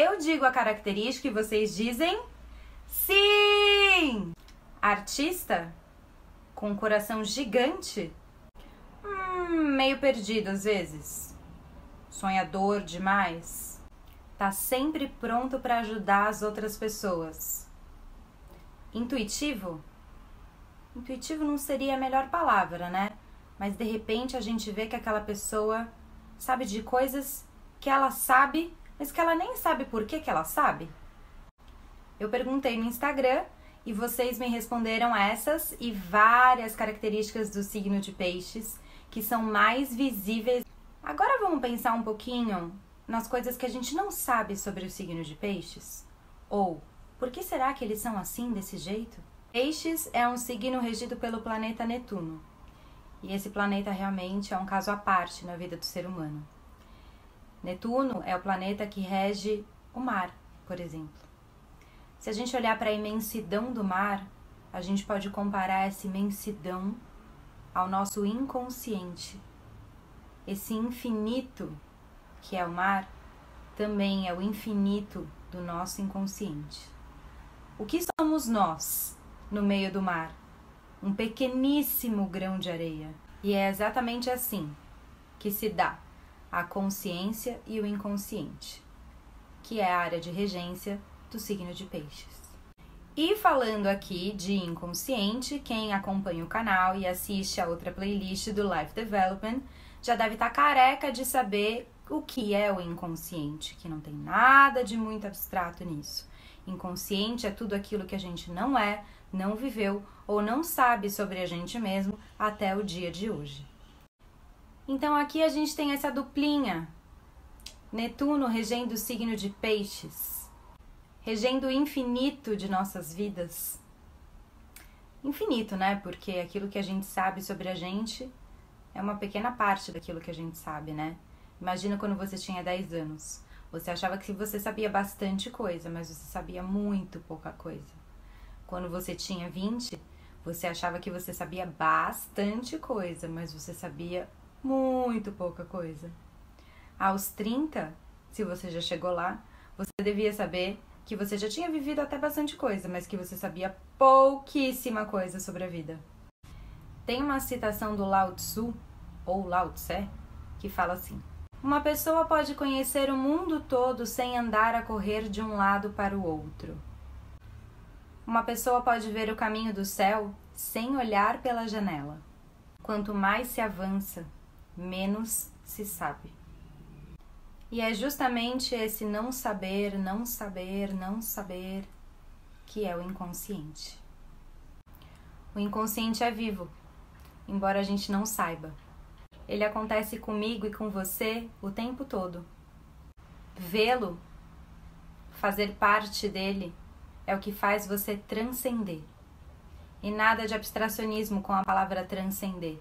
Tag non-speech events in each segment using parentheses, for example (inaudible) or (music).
Eu digo a característica e vocês dizem sim! Artista? Com um coração gigante? Hum, meio perdido às vezes. Sonhador demais? Tá sempre pronto para ajudar as outras pessoas. Intuitivo? Intuitivo não seria a melhor palavra, né? Mas de repente a gente vê que aquela pessoa sabe de coisas que ela sabe, mas que ela nem sabe por que, que ela sabe. Eu perguntei no Instagram e vocês me responderam essas e várias características do signo de peixes que são mais visíveis. Agora vamos pensar um pouquinho nas coisas que a gente não sabe sobre o signo de peixes? Ou por que será que eles são assim desse jeito? Peixes é um signo regido pelo planeta Netuno. E esse planeta realmente é um caso à parte na vida do ser humano. Netuno é o planeta que rege o mar, por exemplo. Se a gente olhar para a imensidão do mar, a gente pode comparar essa imensidão ao nosso inconsciente. Esse infinito que é o mar também é o infinito do nosso inconsciente. O que somos nós no meio do mar? Um pequeníssimo grão de areia. E é exatamente assim que se dá a consciência e o inconsciente, que é a área de regência do signo de Peixes. E falando aqui de inconsciente, quem acompanha o canal e assiste a outra playlist do Life Development já deve estar tá careca de saber o que é o inconsciente, que não tem nada de muito abstrato nisso. Inconsciente é tudo aquilo que a gente não é, não viveu ou não sabe sobre a gente mesmo até o dia de hoje. Então aqui a gente tem essa duplinha. Netuno regendo o signo de Peixes, regendo o infinito de nossas vidas. Infinito, né? Porque aquilo que a gente sabe sobre a gente é uma pequena parte daquilo que a gente sabe, né? Imagina quando você tinha 10 anos. Você achava que você sabia bastante coisa, mas você sabia muito pouca coisa. Quando você tinha 20, você achava que você sabia bastante coisa, mas você sabia muito pouca coisa. Aos 30, se você já chegou lá, você devia saber que você já tinha vivido até bastante coisa, mas que você sabia pouquíssima coisa sobre a vida. Tem uma citação do Lao Tzu, ou Lao Tse, que fala assim: Uma pessoa pode conhecer o mundo todo sem andar a correr de um lado para o outro. Uma pessoa pode ver o caminho do céu sem olhar pela janela. Quanto mais se avança, menos se sabe. E é justamente esse não saber, não saber, não saber que é o inconsciente. O inconsciente é vivo, embora a gente não saiba. Ele acontece comigo e com você o tempo todo. Vê-lo, fazer parte dele, é o que faz você transcender. E nada de abstracionismo com a palavra transcender.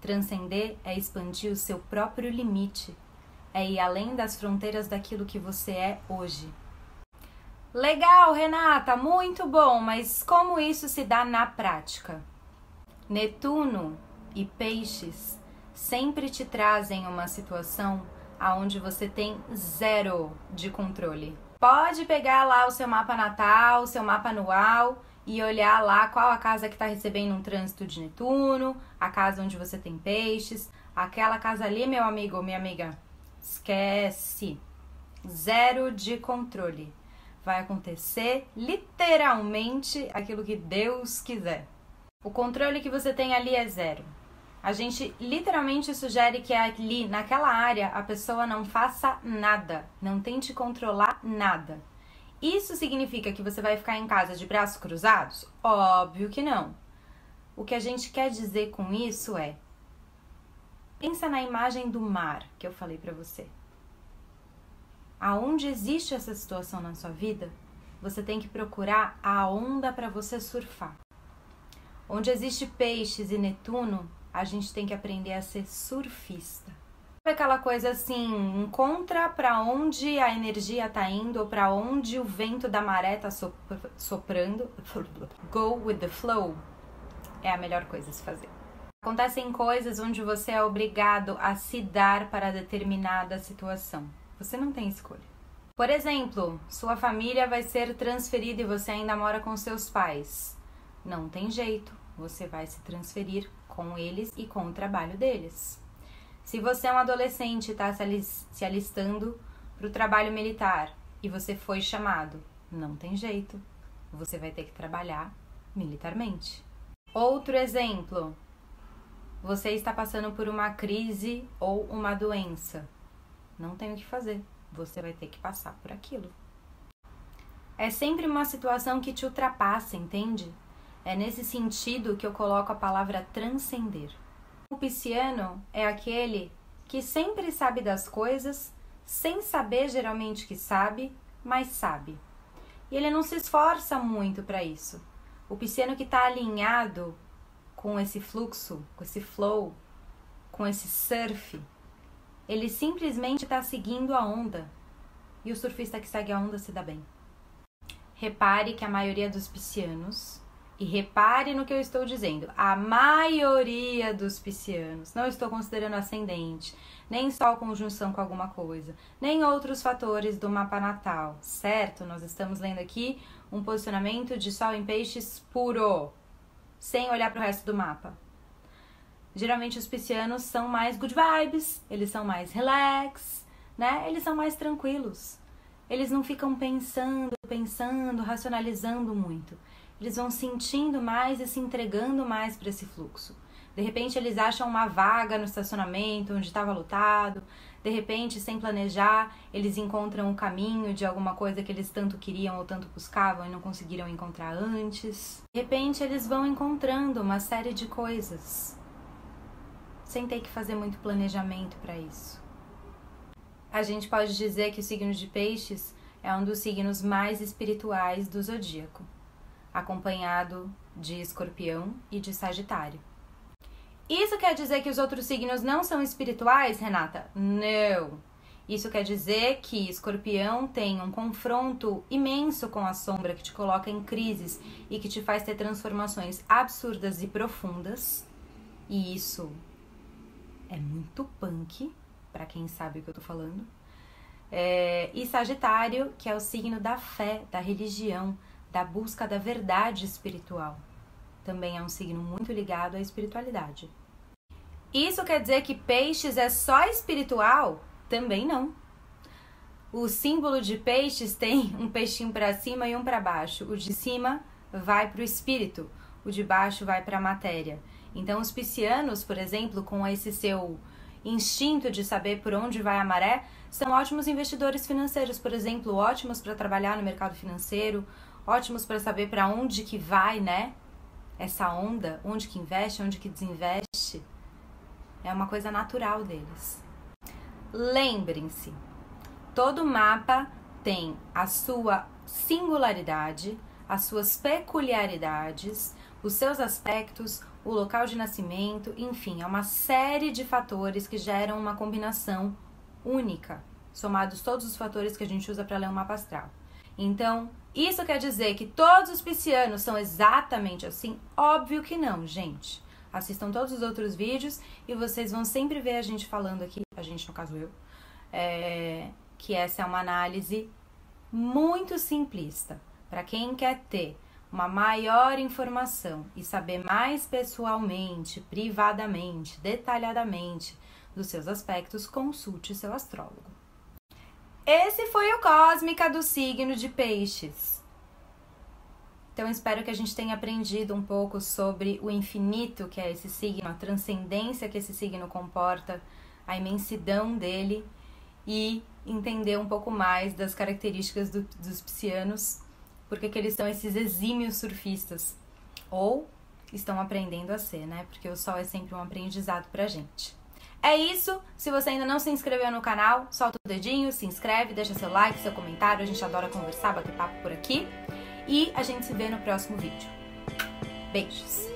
Transcender é expandir o seu próprio limite, é ir além das fronteiras daquilo que você é hoje. Legal, Renata, muito bom, mas como isso se dá na prática? Netuno e Peixes sempre te trazem uma situação aonde você tem zero de controle. Pode pegar lá o seu mapa natal, o seu mapa anual e olhar lá qual a casa que está recebendo um trânsito de Netuno, a casa onde você tem peixes, aquela casa ali, meu amigo ou minha amiga, esquece. Zero de controle. Vai acontecer literalmente aquilo que Deus quiser. O controle que você tem ali é zero. A gente literalmente sugere que ali, naquela área, a pessoa não faça nada, não tente controlar nada. Isso significa que você vai ficar em casa de braços cruzados? Óbvio que não. O que a gente quer dizer com isso é: pensa na imagem do mar que eu falei para você. Aonde existe essa situação na sua vida, você tem que procurar a onda para você surfar. Onde existe peixes e Netuno, a gente tem que aprender a ser surfista aquela coisa assim, encontra para onde a energia tá indo para onde o vento da maré tá soprando. (laughs) Go with the flow é a melhor coisa a se fazer. Acontecem coisas onde você é obrigado a se dar para determinada situação. Você não tem escolha. Por exemplo, sua família vai ser transferida e você ainda mora com seus pais. Não tem jeito, você vai se transferir com eles e com o trabalho deles. Se você é um adolescente e está se alistando para o trabalho militar e você foi chamado, não tem jeito, você vai ter que trabalhar militarmente. Outro exemplo: você está passando por uma crise ou uma doença. Não tem o que fazer você vai ter que passar por aquilo. É sempre uma situação que te ultrapassa, entende? É nesse sentido que eu coloco a palavra transcender. O pisciano é aquele que sempre sabe das coisas, sem saber geralmente que sabe, mas sabe. E ele não se esforça muito para isso. O pisciano que está alinhado com esse fluxo, com esse flow, com esse surf, ele simplesmente está seguindo a onda. E o surfista que segue a onda se dá bem. Repare que a maioria dos piscianos, e repare no que eu estou dizendo, a maioria dos piscianos, não estou considerando ascendente, nem só conjunção com alguma coisa, nem outros fatores do mapa natal, certo? Nós estamos lendo aqui um posicionamento de Sol em Peixes puro, sem olhar para o resto do mapa. Geralmente os piscianos são mais good vibes, eles são mais relax, né? Eles são mais tranquilos. Eles não ficam pensando, pensando, racionalizando muito. Eles vão sentindo mais e se entregando mais para esse fluxo. De repente eles acham uma vaga no estacionamento onde estava lotado. De repente, sem planejar, eles encontram o caminho de alguma coisa que eles tanto queriam ou tanto buscavam e não conseguiram encontrar antes. De repente, eles vão encontrando uma série de coisas sem ter que fazer muito planejamento para isso. A gente pode dizer que o signo de Peixes é um dos signos mais espirituais do zodíaco, acompanhado de Escorpião e de Sagitário. Isso quer dizer que os outros signos não são espirituais, Renata? Não. Isso quer dizer que Escorpião tem um confronto imenso com a sombra que te coloca em crises e que te faz ter transformações absurdas e profundas. E isso é muito punk, para quem sabe o que eu tô falando. É, e Sagitário, que é o signo da fé, da religião, da busca da verdade espiritual. Também é um signo muito ligado à espiritualidade. Isso quer dizer que peixes é só espiritual? Também não. O símbolo de peixes tem um peixinho para cima e um para baixo. O de cima vai para o espírito, o de baixo vai para a matéria. Então, os piscianos, por exemplo, com esse seu instinto de saber por onde vai a maré, são ótimos investidores financeiros, por exemplo, ótimos para trabalhar no mercado financeiro, ótimos para saber para onde que vai, né? Essa onda, onde que investe, onde que desinveste. É uma coisa natural deles. Lembrem-se, todo mapa tem a sua singularidade, as suas peculiaridades, os seus aspectos, o local de nascimento, enfim, é uma série de fatores que geram uma combinação única, somados todos os fatores que a gente usa para ler um mapa astral. Então, isso quer dizer que todos os piscianos são exatamente assim? Óbvio que não, gente. Assistam todos os outros vídeos e vocês vão sempre ver a gente falando aqui, a gente, no caso eu, é, que essa é uma análise muito simplista. Para quem quer ter uma maior informação e saber mais pessoalmente, privadamente, detalhadamente dos seus aspectos, consulte seu astrólogo. Esse foi o Cósmica do signo de Peixes. Então espero que a gente tenha aprendido um pouco sobre o infinito que é esse signo, a transcendência que esse signo comporta, a imensidão dele e entender um pouco mais das características do, dos piscianos porque que eles são esses exímios surfistas. Ou estão aprendendo a ser, né? Porque o sol é sempre um aprendizado pra gente. É isso. Se você ainda não se inscreveu no canal, solta o dedinho, se inscreve, deixa seu like, seu comentário. A gente adora conversar, bater papo por aqui. E a gente se vê no próximo vídeo. Beijos!